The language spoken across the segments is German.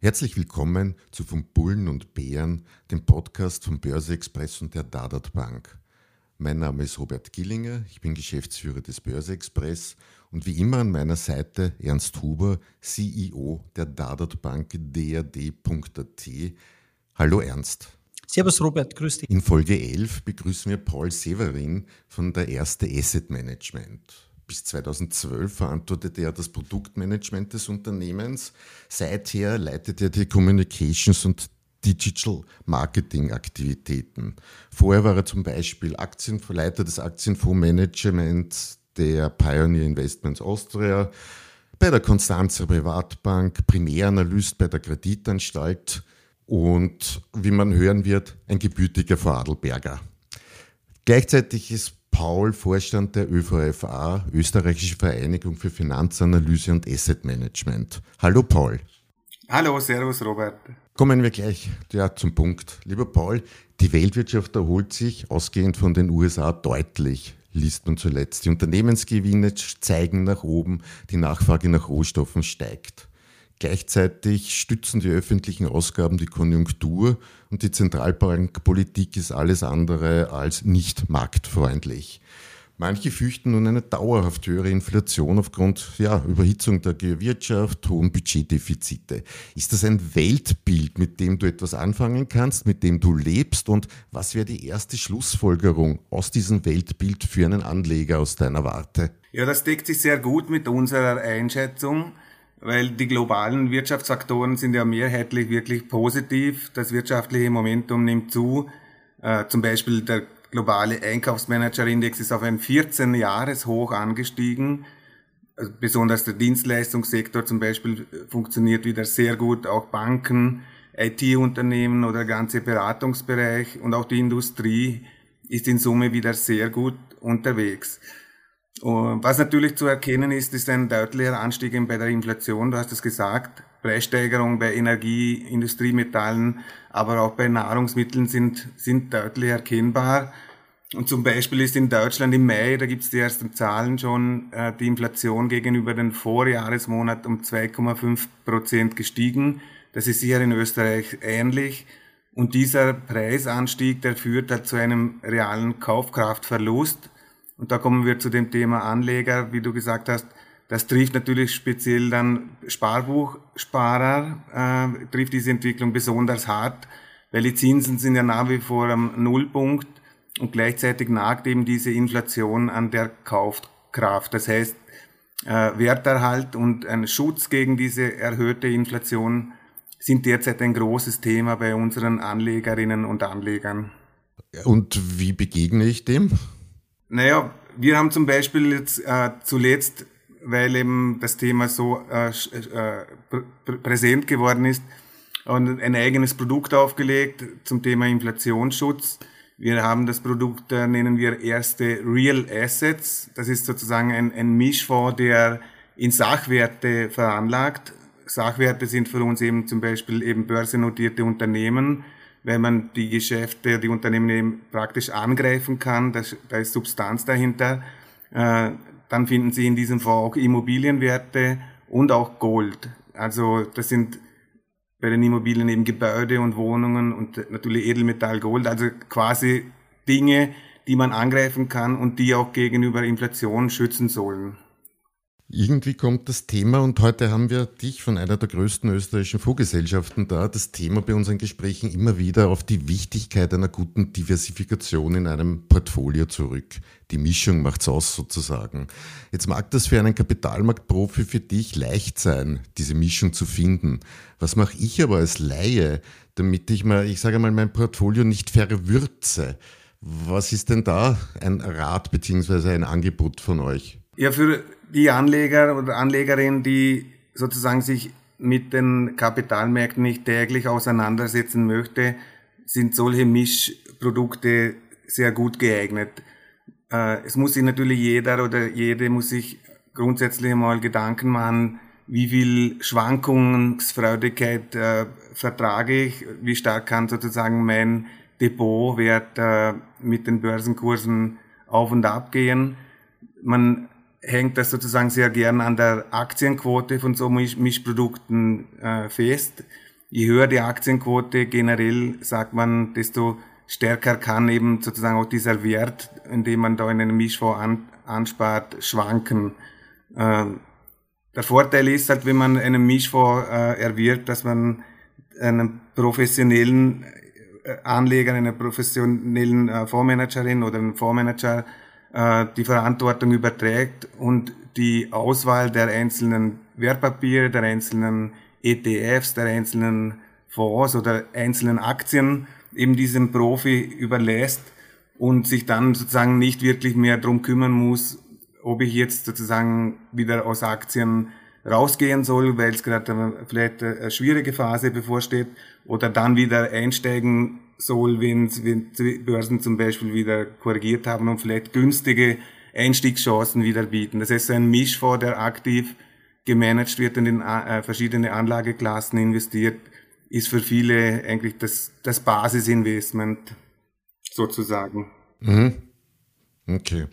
Herzlich willkommen zu Von Bullen und Bären, dem Podcast von Börse Express und der Dadat Bank. Mein Name ist Robert Gillinger, ich bin Geschäftsführer des Börse Express und wie immer an meiner Seite Ernst Huber, CEO der Dadat Bank dad.at. Hallo Ernst. Servus Robert, grüß dich. In Folge 11 begrüßen wir Paul Severin von der Erste Asset Management bis 2012 verantwortete er das Produktmanagement des Unternehmens. Seither leitet er die Communications und Digital Marketing Aktivitäten. Vorher war er zum Beispiel Aktienleiter des Aktienfondsmanagements der Pioneer Investments Austria, bei der Konstanzer Privatbank, Primäranalyst bei der Kreditanstalt und, wie man hören wird, ein gebürtiger Vorarlberger. Gleichzeitig ist Paul, Vorstand der ÖVFA, Österreichische Vereinigung für Finanzanalyse und Asset Management. Hallo Paul. Hallo, Servus Robert. Kommen wir gleich ja, zum Punkt. Lieber Paul, die Weltwirtschaft erholt sich ausgehend von den USA deutlich liest man zuletzt. Die Unternehmensgewinne zeigen nach oben, die Nachfrage nach Rohstoffen steigt. Gleichzeitig stützen die öffentlichen Ausgaben die Konjunktur und die Zentralbankpolitik ist alles andere als nicht marktfreundlich. Manche fürchten nun eine dauerhaft höhere Inflation aufgrund ja, Überhitzung der Wirtschaft, hohen Budgetdefizite. Ist das ein Weltbild, mit dem du etwas anfangen kannst, mit dem du lebst? Und was wäre die erste Schlussfolgerung aus diesem Weltbild für einen Anleger aus deiner Warte? Ja, das deckt sich sehr gut mit unserer Einschätzung weil die globalen Wirtschaftsfaktoren sind ja mehrheitlich wirklich positiv. Das wirtschaftliche Momentum nimmt zu. Äh, zum Beispiel der globale Einkaufsmanagerindex ist auf ein 14-Jahres-Hoch angestiegen. Also besonders der Dienstleistungssektor zum Beispiel funktioniert wieder sehr gut, auch Banken, IT-Unternehmen oder der ganze Beratungsbereich und auch die Industrie ist in Summe wieder sehr gut unterwegs. Was natürlich zu erkennen ist, ist ein deutlicher Anstieg bei der Inflation. Du hast es gesagt. Preissteigerungen bei Energie, Industriemetallen, aber auch bei Nahrungsmitteln sind, sind deutlich erkennbar. Und zum Beispiel ist in Deutschland im Mai, da gibt es die ersten Zahlen schon, äh, die Inflation gegenüber den Vorjahresmonat um 2,5 Prozent gestiegen. Das ist sicher in Österreich ähnlich. Und dieser Preisanstieg, der führt halt zu einem realen Kaufkraftverlust. Und da kommen wir zu dem Thema Anleger, wie du gesagt hast. Das trifft natürlich speziell dann Sparbuchsparer, äh, trifft diese Entwicklung besonders hart, weil die Zinsen sind ja nach wie vor am Nullpunkt und gleichzeitig nagt eben diese Inflation an der Kaufkraft. Das heißt, äh, Werterhalt und ein Schutz gegen diese erhöhte Inflation sind derzeit ein großes Thema bei unseren Anlegerinnen und Anlegern. Und wie begegne ich dem? Naja, wir haben zum Beispiel jetzt äh, zuletzt, weil eben das Thema so äh, äh, präsent geworden ist, und ein eigenes Produkt aufgelegt zum Thema Inflationsschutz. Wir haben das Produkt, äh, nennen wir erste Real Assets. Das ist sozusagen ein, ein Mischfonds, der in Sachwerte veranlagt. Sachwerte sind für uns eben zum Beispiel eben börsennotierte Unternehmen, wenn man die Geschäfte, die Unternehmen eben praktisch angreifen kann, da, da ist Substanz dahinter, äh, dann finden Sie in diesem Fonds auch Immobilienwerte und auch Gold. Also das sind bei den Immobilien eben Gebäude und Wohnungen und natürlich Edelmetall, Gold, also quasi Dinge, die man angreifen kann und die auch gegenüber Inflation schützen sollen. Irgendwie kommt das Thema, und heute haben wir dich von einer der größten österreichischen Fondsgesellschaften da, das Thema bei unseren Gesprächen immer wieder auf die Wichtigkeit einer guten Diversifikation in einem Portfolio zurück. Die Mischung macht's aus sozusagen. Jetzt mag das für einen Kapitalmarktprofi für dich leicht sein, diese Mischung zu finden. Was mache ich aber als Laie, damit ich mal, ich sage mal, mein Portfolio nicht verwürze? Was ist denn da ein Rat beziehungsweise ein Angebot von euch? Ja, für die Anleger oder Anlegerin, die sozusagen sich mit den Kapitalmärkten nicht täglich auseinandersetzen möchte, sind solche Mischprodukte sehr gut geeignet. Äh, es muss sich natürlich jeder oder jede muss sich grundsätzlich mal Gedanken machen, wie viel Schwankungsfreudigkeit äh, vertrage ich, wie stark kann sozusagen mein Depotwert äh, mit den Börsenkursen auf und ab gehen. Man hängt das sozusagen sehr gern an der Aktienquote von so Misch Mischprodukten äh, fest. Je höher die Aktienquote generell, sagt man, desto stärker kann eben sozusagen auch dieser Wert, indem man da in einen Mischfonds an, anspart, schwanken. Äh, der Vorteil ist halt, wenn man einen Mischfonds äh, erwirbt, dass man einen professionellen äh, Anleger, einer professionellen äh, Fondsmanagerin oder einem Fondsmanager äh, die Verantwortung überträgt und die Auswahl der einzelnen Wertpapiere, der einzelnen ETFs, der einzelnen Fonds oder einzelnen Aktien eben diesem Profi überlässt und sich dann sozusagen nicht wirklich mehr drum kümmern muss, ob ich jetzt sozusagen wieder aus Aktien rausgehen soll, weil es gerade vielleicht eine schwierige Phase bevorsteht, oder dann wieder einsteigen soll, wenn, wenn Börsen zum Beispiel wieder korrigiert haben und vielleicht günstige Einstiegschancen wieder bieten. Das heißt, ein Mischfonds, der aktiv gemanagt wird und in äh, verschiedene Anlageklassen investiert, ist für viele eigentlich das, das Basisinvestment sozusagen. Mhm. Okay.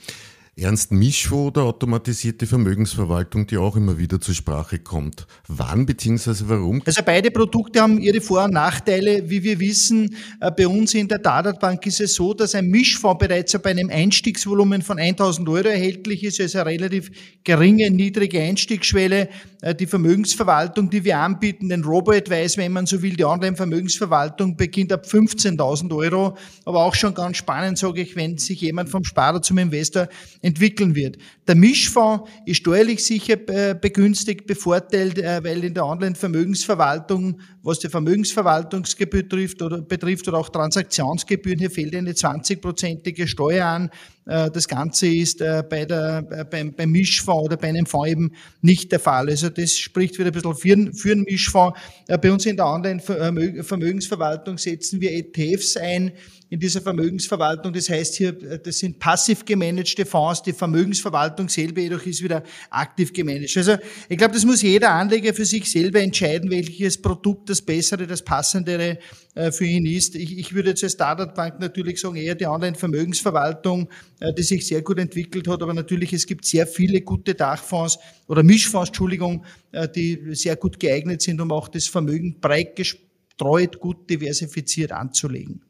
Ernst Mischwo oder automatisierte Vermögensverwaltung, die auch immer wieder zur Sprache kommt. Wann bzw. warum? Also beide Produkte haben ihre Vor- und Nachteile. Wie wir wissen, äh, bei uns in der Dadatbank ist es so, dass ein Mischfonds bereits bei einem Einstiegsvolumen von 1000 Euro erhältlich ist, also eine relativ geringe, niedrige Einstiegsschwelle. Äh, die Vermögensverwaltung, die wir anbieten, den Robo-Advice, wenn man so will, die Online-Vermögensverwaltung beginnt ab 15.000 Euro. Aber auch schon ganz spannend, sage ich, wenn sich jemand vom Sparer zum Investor entwickeln wird. Der Mischfonds ist steuerlich sicher äh, begünstigt, bevorteilt, äh, weil in der Online-Vermögensverwaltung, was die Vermögensverwaltungsgebühr betrifft oder, betrifft oder auch Transaktionsgebühren, hier fehlt eine 20-prozentige Steuer an. Äh, das Ganze ist bei der, beim, beim Mischfonds oder bei einem Fonds eben nicht der Fall. Also das spricht wieder ein bisschen für, für einen Mischfonds. Bei uns in der Online-Vermögensverwaltung setzen wir ETFs ein, in dieser Vermögensverwaltung. Das heißt hier, das sind passiv gemanagte Fonds. Die Vermögensverwaltung selber jedoch ist wieder aktiv gemanagt. Also ich glaube, das muss jeder Anleger für sich selber entscheiden, welches Produkt das bessere, das passendere äh, für ihn ist. Ich, ich würde als Standard Bank natürlich sagen, eher die Online-Vermögensverwaltung, äh, die sich sehr gut entwickelt hat. Aber natürlich, es gibt sehr viele gute Dachfonds oder Mischfonds, Entschuldigung, äh, die sehr gut geeignet sind, um auch das Vermögen breit gestreut, gut diversifiziert anzulegen.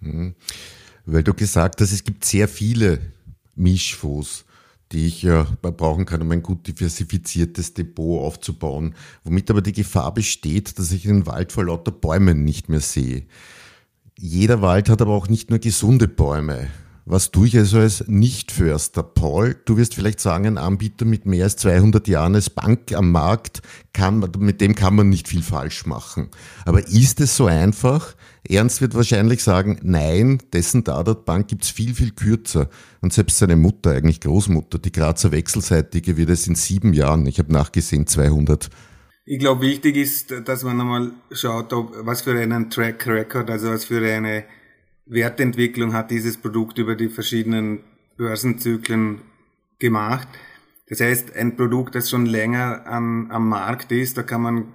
Mhm. Weil du gesagt hast, es gibt sehr viele Mischfonds, die ich ja brauchen kann, um ein gut diversifiziertes Depot aufzubauen, womit aber die Gefahr besteht, dass ich einen Wald vor lauter Bäumen nicht mehr sehe. Jeder Wald hat aber auch nicht nur gesunde Bäume. Was tue ich also als Nicht-Förster? Paul, du wirst vielleicht sagen, ein Anbieter mit mehr als 200 Jahren als Bank am Markt, kann, mit dem kann man nicht viel falsch machen. Aber ist es so einfach? Ernst wird wahrscheinlich sagen, nein, dessen Dadat Bank gibt's viel, viel kürzer. Und selbst seine Mutter, eigentlich Großmutter, die Grazer Wechselseitige, wird es in sieben Jahren, ich habe nachgesehen, 200 ich glaube, wichtig ist, dass man einmal schaut, ob, was für einen Track Record, also was für eine Wertentwicklung hat dieses Produkt über die verschiedenen Börsenzyklen gemacht. Das heißt, ein Produkt, das schon länger am, am Markt ist, da kann man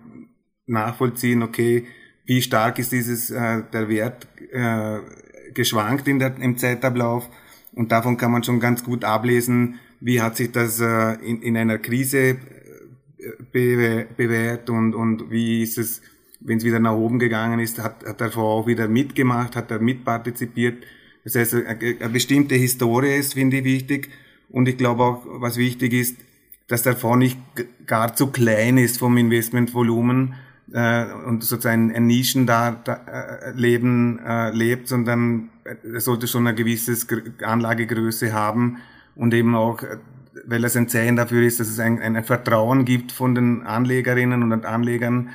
nachvollziehen, okay, wie stark ist dieses äh, der Wert äh, geschwankt in der, im Zeitablauf und davon kann man schon ganz gut ablesen, wie hat sich das äh, in, in einer Krise äh, be bewährt und, und wie ist es wenn es wieder nach oben gegangen ist, hat, hat der Fonds auch wieder mitgemacht, hat er mitpartizipiert. Das heißt, eine, bestimmte Historie ist, finde ich, wichtig. Und ich glaube auch, was wichtig ist, dass der Fonds nicht gar zu klein ist vom Investmentvolumen äh, und sozusagen ein Nischen da äh, äh, lebt, sondern er sollte schon eine gewisse Anlagegröße haben und eben auch, weil es ein Zeichen dafür ist, dass es ein, ein Vertrauen gibt von den Anlegerinnen und Anlegern,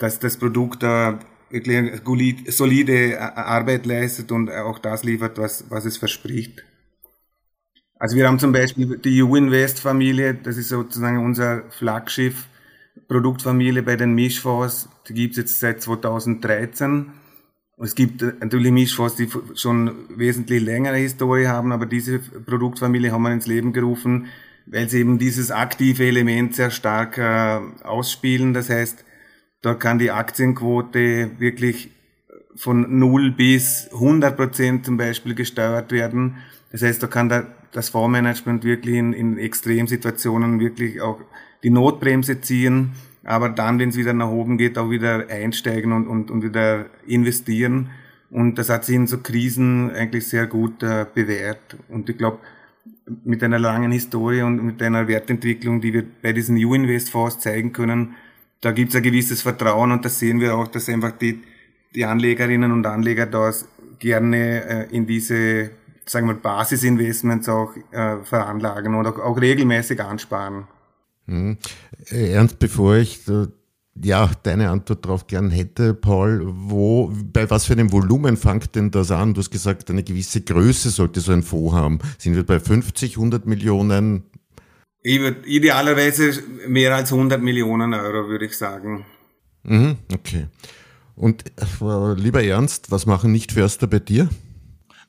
dass das Produkt da wirklich solide Arbeit leistet und auch das liefert, was, was es verspricht. Also wir haben zum Beispiel die U-Invest-Familie, das ist sozusagen unser Flaggschiff, Produktfamilie bei den Mischfonds, die gibt es jetzt seit 2013. Es gibt natürlich Mischfonds, die schon wesentlich längere Historie haben, aber diese Produktfamilie haben wir ins Leben gerufen, weil sie eben dieses aktive Element sehr stark äh, ausspielen. Das heißt, da kann die Aktienquote wirklich von 0 bis 100 Prozent zum Beispiel gesteuert werden. Das heißt, da kann da das Fondsmanagement wirklich in, in Extremsituationen wirklich auch die Notbremse ziehen, aber dann, wenn es wieder nach oben geht, auch wieder einsteigen und, und, und wieder investieren. Und das hat sich in so Krisen eigentlich sehr gut äh, bewährt. Und ich glaube, mit einer langen Historie und mit einer Wertentwicklung, die wir bei diesen New Invest Fonds zeigen können, da gibt es ein gewisses Vertrauen und das sehen wir auch, dass einfach die, die Anlegerinnen und Anleger da gerne äh, in diese sagen wir, Basisinvestments auch äh, veranlagen oder auch regelmäßig ansparen. Mhm. Ernst, bevor ich äh, ja, deine Antwort darauf gern hätte, Paul, wo, bei was für einem Volumen fängt denn das an? Du hast gesagt, eine gewisse Größe sollte so ein Fonds haben. Sind wir bei 50, 100 Millionen? Idealerweise mehr als 100 Millionen Euro, würde ich sagen. Mhm, okay. Und äh, lieber Ernst, was machen Nicht-Förster bei dir?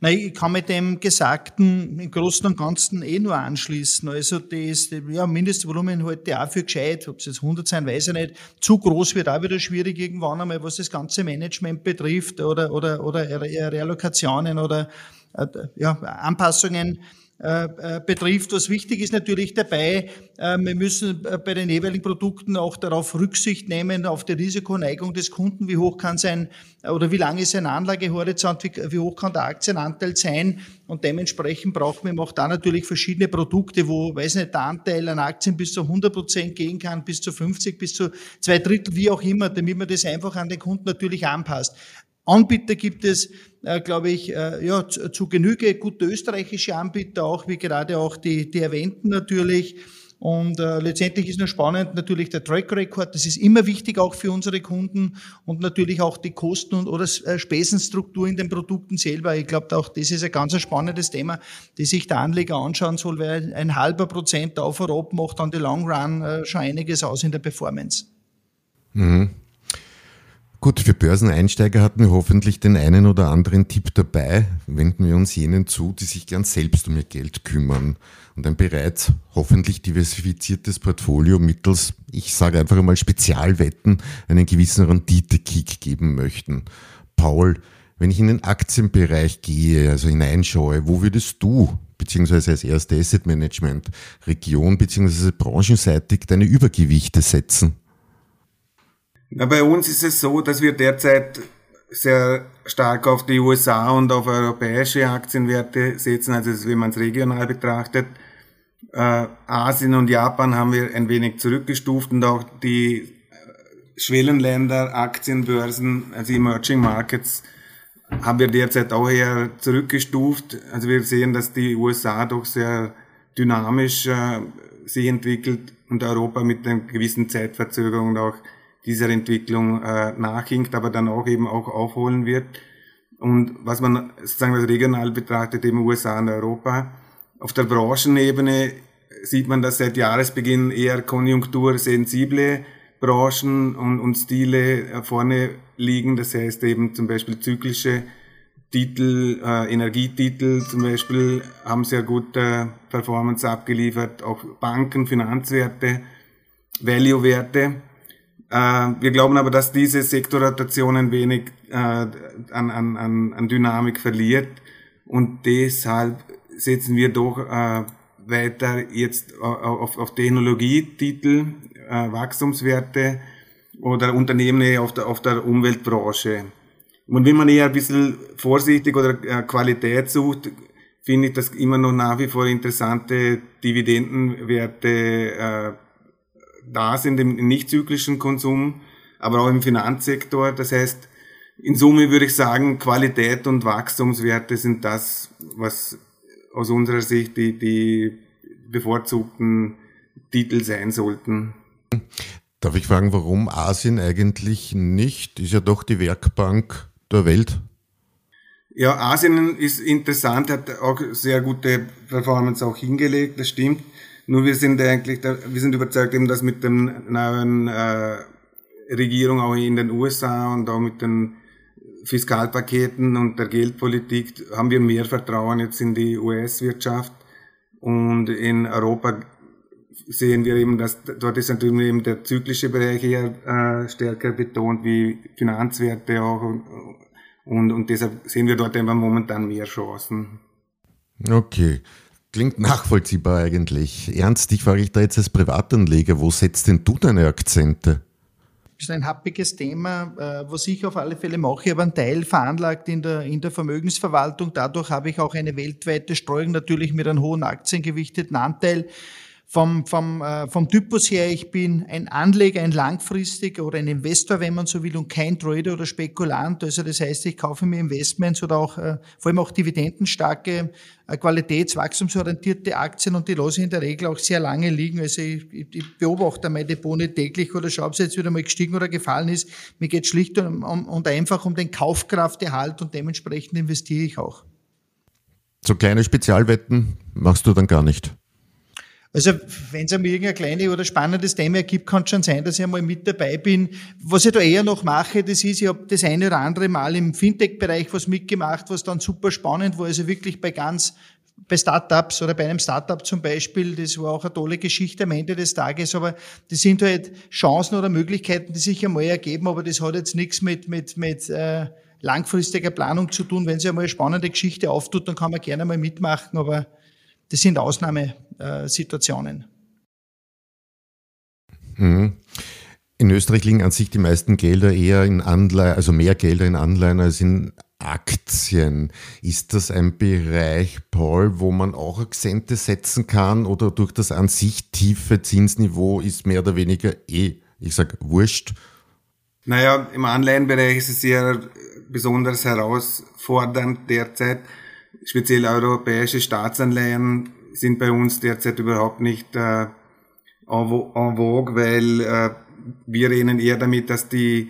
Nein, ich kann mit dem Gesagten im Großen und Ganzen eh nur anschließen. Also das ja, Mindestvolumen halte ich auch für gescheit. Ob es jetzt 100 sein, weiß ich nicht. Zu groß wird auch wieder schwierig irgendwann einmal, was das ganze Management betrifft oder, oder, oder Reallokationen oder äh, ja, Anpassungen betrifft. Was wichtig ist natürlich dabei, äh, wir müssen bei den jeweiligen Produkten auch darauf Rücksicht nehmen, auf die Risikoneigung des Kunden, wie hoch kann sein oder wie lang ist ein Anlagehorizont, wie, wie hoch kann der Aktienanteil sein und dementsprechend brauchen wir auch da natürlich verschiedene Produkte, wo, weiß nicht, der Anteil an Aktien bis zu 100 Prozent gehen kann, bis zu 50, bis zu zwei Drittel, wie auch immer, damit man das einfach an den Kunden natürlich anpasst. Anbieter gibt es, äh, glaube ich, äh, ja, zu, zu, Genüge gute österreichische Anbieter, auch wie gerade auch die, die erwähnten natürlich. Und äh, letztendlich ist nur spannend natürlich der Track Record. Das ist immer wichtig auch für unsere Kunden und natürlich auch die Kosten und oder äh, Spesenstruktur in den Produkten selber. Ich glaube, auch das ist ein ganz spannendes Thema, das sich der Anleger anschauen soll, weil ein halber Prozent auf ab macht dann die Long Run äh, schon einiges aus in der Performance. Mhm. Gut, für Börseneinsteiger hatten wir hoffentlich den einen oder anderen Tipp dabei. Wenden wir uns jenen zu, die sich gern selbst um ihr Geld kümmern und ein bereits hoffentlich diversifiziertes Portfolio mittels, ich sage einfach einmal Spezialwetten, einen gewissen Rendite-Kick geben möchten. Paul, wenn ich in den Aktienbereich gehe, also hineinschaue, wo würdest du beziehungsweise als erste Asset Management Region beziehungsweise branchenseitig deine Übergewichte setzen? Na, bei uns ist es so, dass wir derzeit sehr stark auf die USA und auf europäische Aktienwerte setzen, also wenn man es regional betrachtet. Äh, Asien und Japan haben wir ein wenig zurückgestuft und auch die äh, Schwellenländer, Aktienbörsen, also Emerging Markets, haben wir derzeit auch eher zurückgestuft. Also wir sehen, dass die USA doch sehr dynamisch äh, sich entwickelt und Europa mit einer gewissen Zeitverzögerung auch dieser Entwicklung äh, nachhinkt, aber dann auch eben auch aufholen wird. Und was man sozusagen als regional betrachtet, eben USA und Europa. Auf der Branchenebene sieht man, dass seit Jahresbeginn eher konjunktursensible Branchen und, und Stile vorne liegen. Das heißt eben zum Beispiel zyklische Titel, äh, Energietitel zum Beispiel haben sehr gute Performance abgeliefert, auch Banken, Finanzwerte, Value-Werte. Äh, wir glauben aber, dass diese Sektorrotation ein wenig äh, an, an, an Dynamik verliert und deshalb setzen wir doch äh, weiter jetzt auf, auf Technologietitel, Wachstumswerte oder Unternehmen auf der, auf der Umweltbranche. Und wenn man eher ein bisschen vorsichtig oder Qualität sucht, finde ich das immer noch nach wie vor interessante Dividendenwerte da sind im nicht-zyklischen Konsum, aber auch im Finanzsektor. Das heißt, in Summe würde ich sagen, Qualität und Wachstumswerte sind das, was aus unserer Sicht die, die bevorzugten Titel sein sollten. Darf ich fragen, warum Asien eigentlich nicht? Ist ja doch die Werkbank der Welt. Ja, Asien ist interessant, hat auch sehr gute Performance auch hingelegt, das stimmt. Nur wir sind eigentlich, wir sind überzeugt eben, dass mit dem neuen äh, Regierung auch in den USA und auch mit den Fiskalpaketen und der Geldpolitik haben wir mehr Vertrauen jetzt in die US-Wirtschaft und in Europa sehen wir eben, dass dort ist natürlich eben der zyklische Bereich eher äh, stärker betont wie Finanzwerte auch und, und, und deshalb sehen wir dort einfach momentan mehr Chancen. Okay. Klingt nachvollziehbar eigentlich. Ernst, dich frage ich da jetzt als Privatanleger, wo setzt denn du deine Akzente? ist ein happiges Thema, äh, was ich auf alle Fälle mache. Ich habe einen Teil veranlagt in der, in der Vermögensverwaltung. Dadurch habe ich auch eine weltweite Streuung, natürlich mit einem hohen aktiengewichteten Anteil. Vom, vom, äh, vom Typus her, ich bin ein Anleger, ein langfristiger oder ein Investor, wenn man so will, und kein Trader oder Spekulant. Also das heißt, ich kaufe mir Investments oder auch äh, vor allem auch dividendenstarke, äh, qualitätswachstumsorientierte Aktien und die lasse ich in der Regel auch sehr lange liegen. Also ich, ich beobachte meine Depot täglich oder schaue, ob es jetzt wieder mal gestiegen oder gefallen ist. Mir geht schlicht und, um, und einfach um den Kaufkrafterhalt und dementsprechend investiere ich auch. So kleine Spezialwetten machst du dann gar nicht? Also wenn es einmal irgendein kleines oder spannendes Thema gibt, kann es schon sein, dass ich einmal mit dabei bin. Was ich da eher noch mache, das ist, ich habe das eine oder andere Mal im Fintech-Bereich was mitgemacht, was dann super spannend war. Also wirklich bei ganz bei Startups oder bei einem Startup zum Beispiel, das war auch eine tolle Geschichte am Ende des Tages, aber das sind halt Chancen oder Möglichkeiten, die sich einmal ergeben, aber das hat jetzt nichts mit, mit, mit äh, langfristiger Planung zu tun. Wenn sich einmal eine spannende Geschichte auftut, dann kann man gerne mal mitmachen, aber das sind Ausnahmesituationen. Mhm. In Österreich liegen an sich die meisten Gelder eher in Anleihen, also mehr Gelder in Anleihen als in Aktien. Ist das ein Bereich, Paul, wo man auch Akzente setzen kann oder durch das an sich tiefe Zinsniveau ist mehr oder weniger eh, ich sag, wurscht? Naja, im Anleihenbereich ist es sehr besonders herausfordernd derzeit, speziell europäische Staatsanleihen sind bei uns derzeit überhaupt nicht äh, en vogue, weil äh, wir rechnen eher damit, dass die,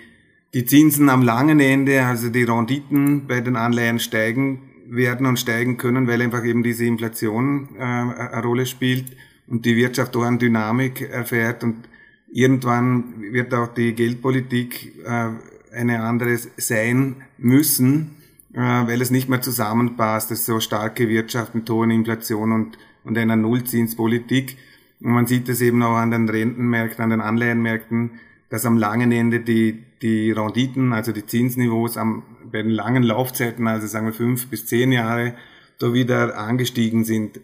die Zinsen am langen Ende, also die Renditen bei den Anleihen steigen werden und steigen können, weil einfach eben diese Inflation äh, eine Rolle spielt und die Wirtschaft auch eine Dynamik erfährt und irgendwann wird auch die Geldpolitik äh, eine andere sein müssen weil es nicht mehr zusammenpasst, dass so starke Wirtschaft mit hohen Inflation und, und einer Nullzinspolitik. Und man sieht es eben auch an den Rentenmärkten, an den Anleihenmärkten, dass am langen Ende die, die Renditen, also die Zinsniveaus am, bei den langen Laufzeiten, also sagen wir fünf bis zehn Jahre, da wieder angestiegen sind.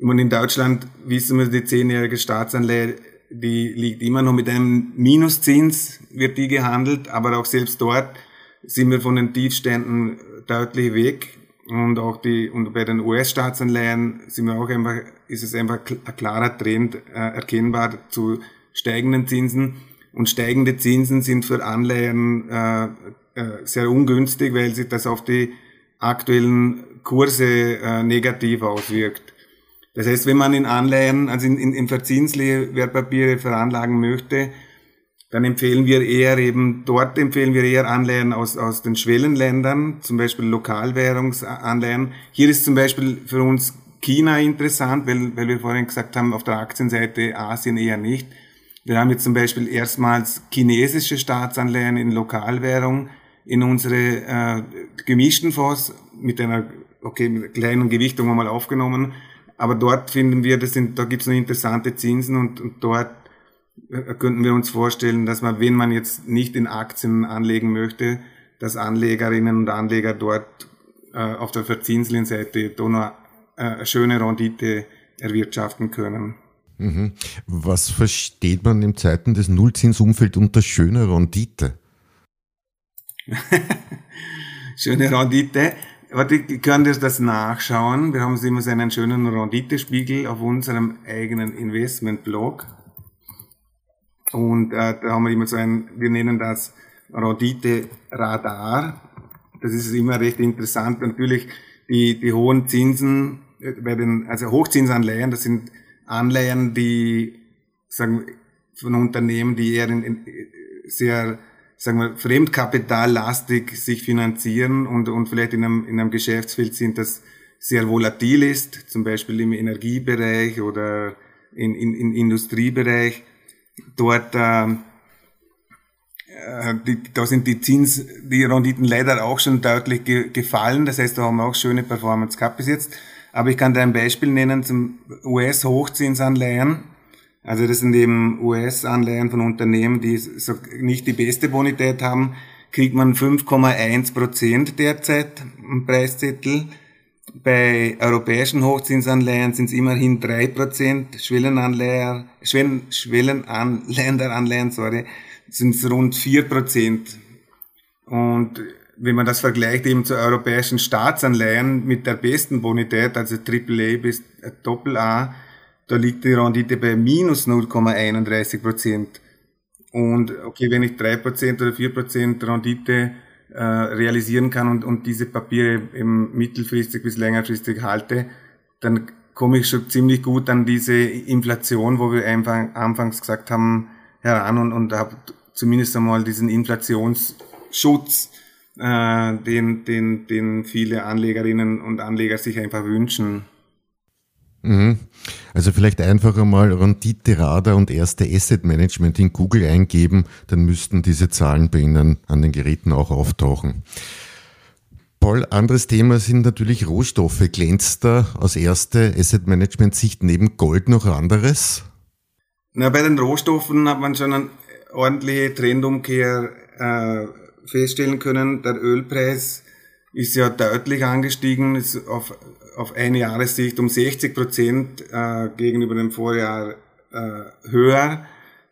Und in Deutschland wissen wir, die zehnjährige Staatsanleihe, die liegt immer noch mit einem Minuszins, wird die gehandelt, aber auch selbst dort sind wir von den Tiefständen deutlich weg. Und auch die, und bei den US-Staatsanleihen sind wir auch einfach, ist es einfach ein klarer Trend äh, erkennbar zu steigenden Zinsen. Und steigende Zinsen sind für Anleihen äh, äh, sehr ungünstig, weil sich das auf die aktuellen Kurse äh, negativ auswirkt. Das heißt, wenn man in Anleihen, also in, in, in verzinsliche Wertpapiere veranlagen möchte, dann empfehlen wir eher eben, dort empfehlen wir eher Anleihen aus, aus den Schwellenländern, zum Beispiel Lokalwährungsanleihen. Hier ist zum Beispiel für uns China interessant, weil, weil wir vorhin gesagt haben, auf der Aktienseite Asien eher nicht. Wir haben jetzt zum Beispiel erstmals chinesische Staatsanleihen in Lokalwährung in unsere äh, gemischten Fonds mit einer okay, mit einer kleinen Gewichtung einmal aufgenommen. Aber dort finden wir, das sind, da gibt es noch interessante Zinsen und, und dort könnten wir uns vorstellen, dass man, wenn man jetzt nicht in Aktien anlegen möchte, dass Anlegerinnen und Anleger dort äh, auf der Verzinslinseite doch noch äh, schöne Rendite erwirtschaften können. Mhm. Was versteht man in Zeiten des Nullzinsumfelds unter schöner Rendite? schöne Rendite. Warte, ihr könnt ihr das nachschauen. Wir haben immer so einen schönen Renditespiegel auf unserem eigenen Investmentblog. Und äh, da haben wir immer so ein, wir nennen das Rendite-Radar. Das ist immer recht interessant. Natürlich die, die hohen Zinsen bei den, also Hochzinsanleihen, das sind Anleihen, die sagen von Unternehmen, die eher in, in sehr sagen wir, fremdkapitallastig sich finanzieren und, und vielleicht in einem, in einem Geschäftsfeld sind, das sehr volatil ist, zum Beispiel im Energiebereich oder in, in, in Industriebereich. Dort äh, äh, die, da sind die Zins, die Renditen leider auch schon deutlich ge, gefallen. Das heißt, da haben wir auch schöne Performance gehabt bis jetzt. Aber ich kann da ein Beispiel nennen zum US-Hochzinsanleihen. Also das sind eben US-Anleihen von Unternehmen, die so nicht die beste Bonität haben, kriegt man 5,1 Prozent derzeit im Preiszettel. Bei europäischen Hochzinsanleihen sind es immerhin 3 Prozent, Schwellenanleihen, Schwellen, Schwellenanleihen, sorry, sind es rund 4 Prozent. Und wenn man das vergleicht eben zu europäischen Staatsanleihen mit der besten Bonität, also AAA bis AA, da liegt die Rendite bei minus 0,31 Prozent. Und okay, wenn ich 3% oder 4% Rendite äh, realisieren kann und, und diese Papiere eben mittelfristig bis längerfristig halte, dann komme ich schon ziemlich gut an diese Inflation, wo wir einfach anfangs gesagt haben, heran und, und habe zumindest einmal diesen Inflationsschutz, äh, den, den, den viele Anlegerinnen und Anleger sich einfach wünschen. Mhm. Also vielleicht einfach einmal Rendite Radar und erste Asset Management in Google eingeben, dann müssten diese Zahlen bei Ihnen an den Geräten auch auftauchen. Paul, anderes Thema sind natürlich Rohstoffe. Glänzt da aus erste Asset Management Sicht neben Gold noch anderes? Na, bei den Rohstoffen hat man schon eine ordentliche Trendumkehr äh, feststellen können. Der Ölpreis ist ja deutlich angestiegen, ist auf auf eine Jahressicht um 60 Prozent äh, gegenüber dem Vorjahr äh, höher.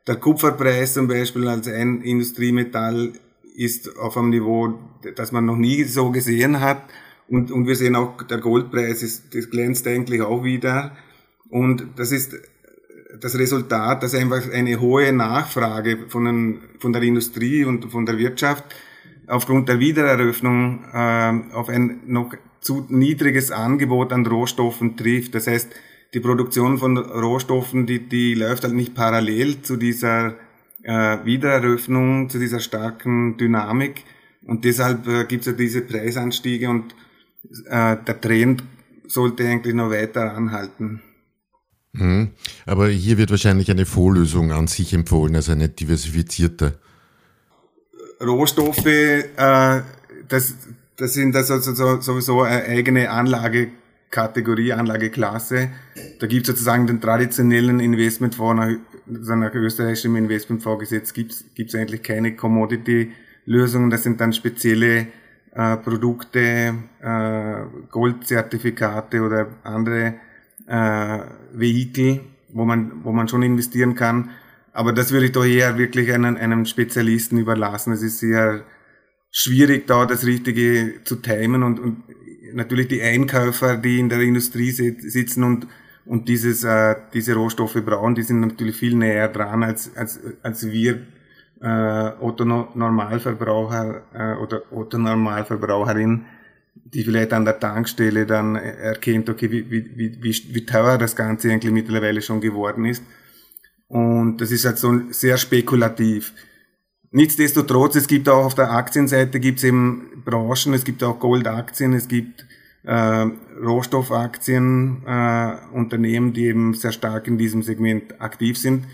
Der Kupferpreis zum Beispiel als ein Industriemetall ist auf einem Niveau, das man noch nie so gesehen hat. Und, und wir sehen auch, der Goldpreis ist, das glänzt eigentlich auch wieder. Und das ist das Resultat, dass einfach eine hohe Nachfrage von, den, von der Industrie und von der Wirtschaft aufgrund der Wiedereröffnung äh, auf ein noch zu niedriges Angebot an Rohstoffen trifft. Das heißt, die Produktion von Rohstoffen, die, die läuft halt nicht parallel zu dieser äh, Wiedereröffnung, zu dieser starken Dynamik. Und deshalb äh, gibt es ja diese Preisanstiege und äh, der Trend sollte eigentlich noch weiter anhalten. Mhm. Aber hier wird wahrscheinlich eine Vorlösung an sich empfohlen, also eine diversifizierte. Rohstoffe, äh, das, das sind also sowieso eine eigene Anlagekategorie, Anlageklasse. Da gibt es sozusagen den traditionellen Investmentfonds, nach, nach österreichischem Investmentfondsgesetz gibt es eigentlich keine Commodity-Lösungen. Das sind dann spezielle äh, Produkte, äh, Goldzertifikate oder andere äh, Vehikel, wo man, wo man schon investieren kann. Aber das würde ich doch eher wirklich einem, einem Spezialisten überlassen. Es ist sehr schwierig, da das Richtige zu timen und, und natürlich die Einkäufer, die in der Industrie sitzen und, und dieses, äh, diese Rohstoffe brauchen, die sind natürlich viel näher dran als, als, als wir äh, Otto-Normalverbraucher äh, oder Otto-Normalverbraucherin, die vielleicht an der Tankstelle dann erkennt, okay, wie, wie, wie, wie, wie teuer das Ganze eigentlich mittlerweile schon geworden ist. Und das ist halt so sehr spekulativ. Nichtsdestotrotz, es gibt auch auf der Aktienseite gibt es eben Branchen, es gibt auch Goldaktien, es gibt äh, Rohstoffaktien, äh, Unternehmen, die eben sehr stark in diesem Segment aktiv sind,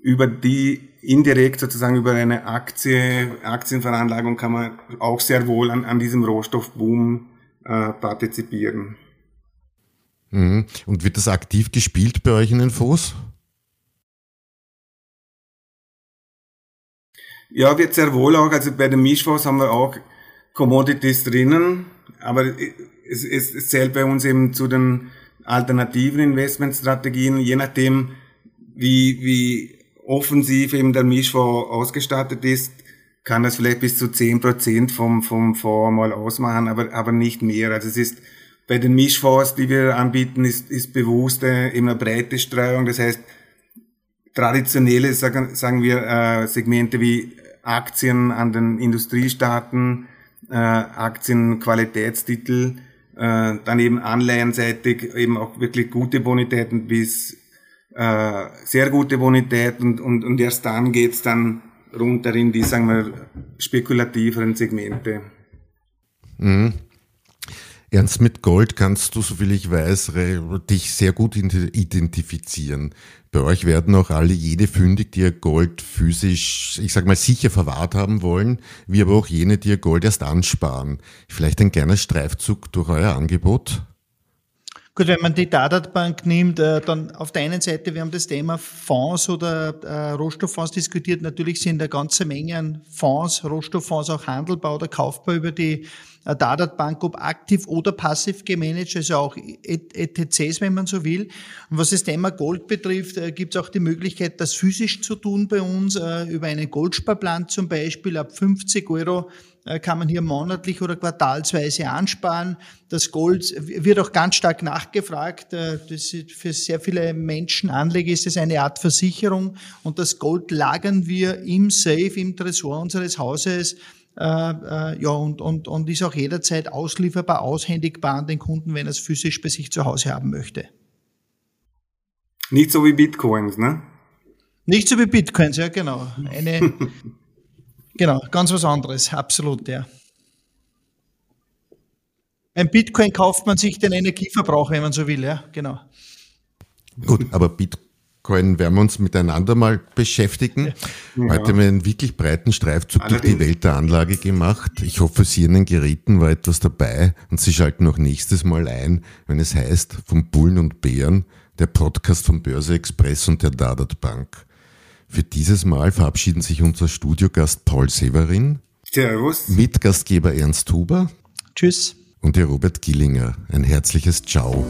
über die indirekt sozusagen über eine Aktie, Aktienveranlagung kann man auch sehr wohl an, an diesem Rohstoffboom äh, partizipieren. Mhm. Und wird das aktiv gespielt bei euch in den Fonds? Ja, wird sehr wohl auch. Also bei den Mischfonds haben wir auch Commodities drinnen, aber es, es, es zählt bei uns eben zu den alternativen Investmentstrategien, je nachdem, wie, wie offensiv eben der Mischfonds ausgestattet ist, kann das vielleicht bis zu zehn Prozent vom, vom Fonds mal ausmachen, aber, aber nicht mehr. Also es ist bei den Mischfonds, die wir anbieten, ist, ist bewusst äh, eben eine breite Streuung. Das heißt, traditionelle, sagen, sagen wir, äh, Segmente wie Aktien an den Industriestaaten, äh, Aktienqualitätstitel, äh, dann eben anleihenseitig eben auch wirklich gute Bonitäten bis äh, sehr gute Bonität und, und, und erst dann geht's dann runter in die, sagen wir, spekulativeren Segmente. Mhm. Ernst, mit Gold kannst du, soviel ich weiß, dich sehr gut identifizieren. Bei euch werden auch alle jede fündig, die ihr Gold physisch, ich sag mal, sicher verwahrt haben wollen, wie aber auch jene, die ihr Gold erst ansparen. Vielleicht ein kleiner Streifzug durch euer Angebot? Gut, wenn man die Dadatbank nimmt, äh, dann auf der einen Seite, wir haben das Thema Fonds oder äh, Rohstofffonds diskutiert. Natürlich sind eine ganze Menge an Fonds, Rohstofffonds auch handelbar oder kaufbar über die äh, Dadatbank, ob aktiv oder passiv gemanagt, also auch ETCs, wenn man so will. Und was das Thema Gold betrifft, äh, gibt es auch die Möglichkeit, das physisch zu tun bei uns, äh, über einen Goldsparplan zum Beispiel ab 50 Euro äh, kann man hier monatlich oder quartalsweise ansparen. Das Gold wird auch ganz stark nachgefragt. Das ist für sehr viele Menschen, Anleger ist es eine Art Versicherung und das Gold lagern wir im Safe, im Tresor unseres Hauses. Äh, äh, ja, und, und, und ist auch jederzeit auslieferbar, aushändigbar an den Kunden, wenn er es physisch bei sich zu Hause haben möchte. Nicht so wie Bitcoins, ne? Nicht so wie Bitcoins, ja, genau. Eine, Genau, ganz was anderes, absolut, ja. Ein Bitcoin kauft man sich den Energieverbrauch, wenn man so will, ja, genau. Gut, aber Bitcoin werden wir uns miteinander mal beschäftigen. Ja. Heute haben wir einen wirklich breiten Streifzug Allerdings. durch die Welt der Anlage gemacht. Ich hoffe, Sie in den Geräten war etwas dabei und Sie schalten auch nächstes Mal ein, wenn es heißt, vom Bullen und Bären, der Podcast vom Börse Express und der Dadat Bank. Für dieses Mal verabschieden sich unser Studiogast Paul Severin. Servus. Mitgastgeber Ernst Huber. Tschüss. Und der Robert Gillinger. Ein herzliches Ciao.